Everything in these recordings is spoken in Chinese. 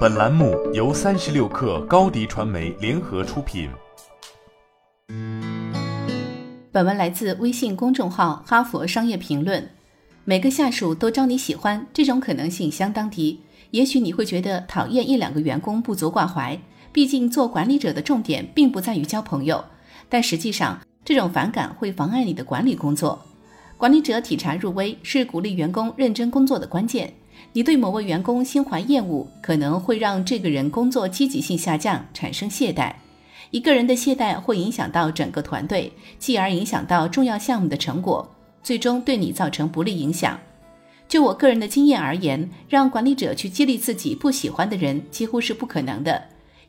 本栏目由三十六氪高低传媒联合出品。本文来自微信公众号《哈佛商业评论》。每个下属都招你喜欢，这种可能性相当低。也许你会觉得讨厌一两个员工不足挂怀，毕竟做管理者的重点并不在于交朋友。但实际上，这种反感会妨碍你的管理工作。管理者体察入微是鼓励员工认真工作的关键。你对某位员工心怀厌恶，可能会让这个人工作积极性下降，产生懈怠。一个人的懈怠会影响到整个团队，继而影响到重要项目的成果，最终对你造成不利影响。就我个人的经验而言，让管理者去激励自己不喜欢的人几乎是不可能的。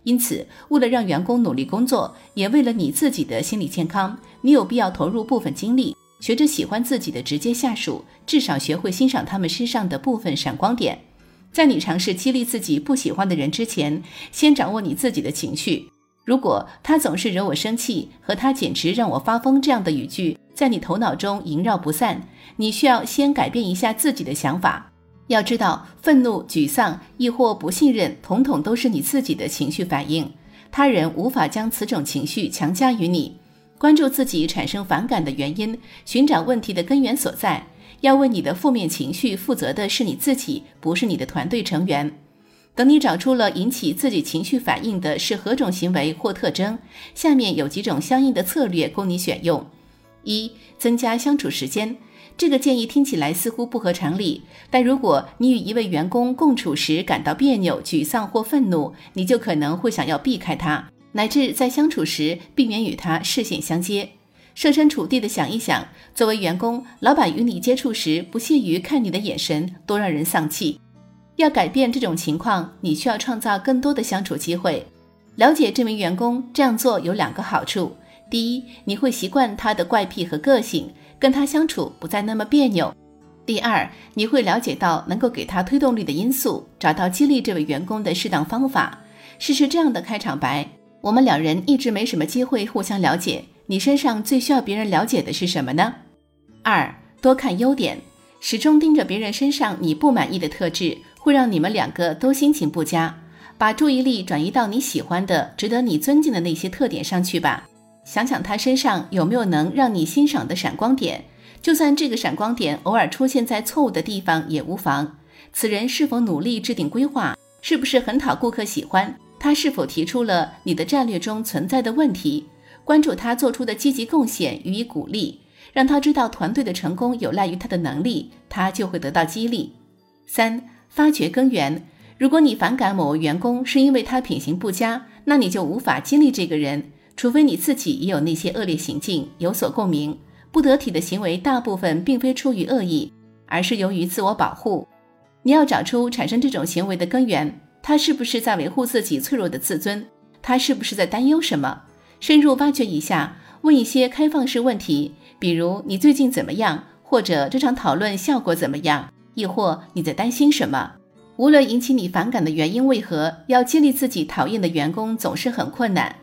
因此，为了让员工努力工作，也为了你自己的心理健康，你有必要投入部分精力。学着喜欢自己的直接下属，至少学会欣赏他们身上的部分闪光点。在你尝试激励自己不喜欢的人之前，先掌握你自己的情绪。如果他总是惹我生气，和他简直让我发疯这样的语句在你头脑中萦绕不散，你需要先改变一下自己的想法。要知道，愤怒、沮丧亦或不信任，统统都是你自己的情绪反应，他人无法将此种情绪强加于你。关注自己产生反感的原因，寻找问题的根源所在。要为你的负面情绪负责的是你自己，不是你的团队成员。等你找出了引起自己情绪反应的是何种行为或特征，下面有几种相应的策略供你选用：一、增加相处时间。这个建议听起来似乎不合常理，但如果你与一位员工共处时感到别扭、沮丧或愤怒，你就可能会想要避开他。乃至在相处时，避免与他视线相接，设身处地的想一想，作为员工，老板与你接触时不屑于看你的眼神，多让人丧气。要改变这种情况，你需要创造更多的相处机会。了解这名员工，这样做有两个好处：第一，你会习惯他的怪癖和个性，跟他相处不再那么别扭；第二，你会了解到能够给他推动力的因素，找到激励这位员工的适当方法。试试这样的开场白。我们两人一直没什么机会互相了解。你身上最需要别人了解的是什么呢？二，多看优点。始终盯着别人身上你不满意的特质，会让你们两个都心情不佳。把注意力转移到你喜欢的、值得你尊敬的那些特点上去吧。想想他身上有没有能让你欣赏的闪光点，就算这个闪光点偶尔出现在错误的地方也无妨。此人是否努力制定规划？是不是很讨顾客喜欢？他是否提出了你的战略中存在的问题？关注他做出的积极贡献，予以鼓励，让他知道团队的成功有赖于他的能力，他就会得到激励。三、发掘根源。如果你反感某位员工是因为他品行不佳，那你就无法激励这个人，除非你自己也有那些恶劣行径，有所共鸣。不得体的行为大部分并非出于恶意，而是由于自我保护。你要找出产生这种行为的根源。他是不是在维护自己脆弱的自尊？他是不是在担忧什么？深入挖掘一下，问一些开放式问题，比如你最近怎么样，或者这场讨论效果怎么样，亦或你在担心什么？无论引起你反感的原因为何，要激励自己讨厌的员工总是很困难。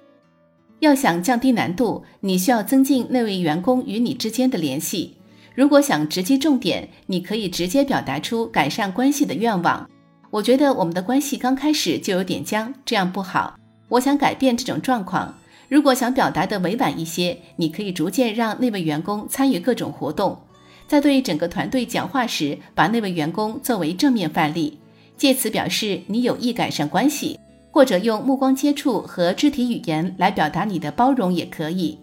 要想降低难度，你需要增进那位员工与你之间的联系。如果想直击重点，你可以直接表达出改善关系的愿望。我觉得我们的关系刚开始就有点僵，这样不好。我想改变这种状况。如果想表达的委婉一些，你可以逐渐让那位员工参与各种活动，在对整个团队讲话时，把那位员工作为正面范例，借此表示你有意改善关系，或者用目光接触和肢体语言来表达你的包容也可以。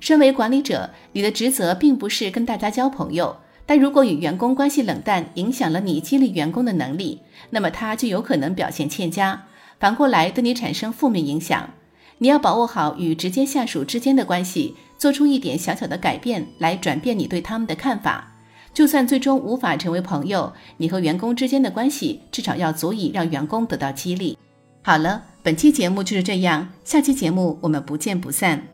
身为管理者，你的职责并不是跟大家交朋友。但如果与员工关系冷淡，影响了你激励员工的能力，那么他就有可能表现欠佳，反过来对你产生负面影响。你要把握好与直接下属之间的关系，做出一点小小的改变来转变你对他们的看法。就算最终无法成为朋友，你和员工之间的关系至少要足以让员工得到激励。好了，本期节目就是这样，下期节目我们不见不散。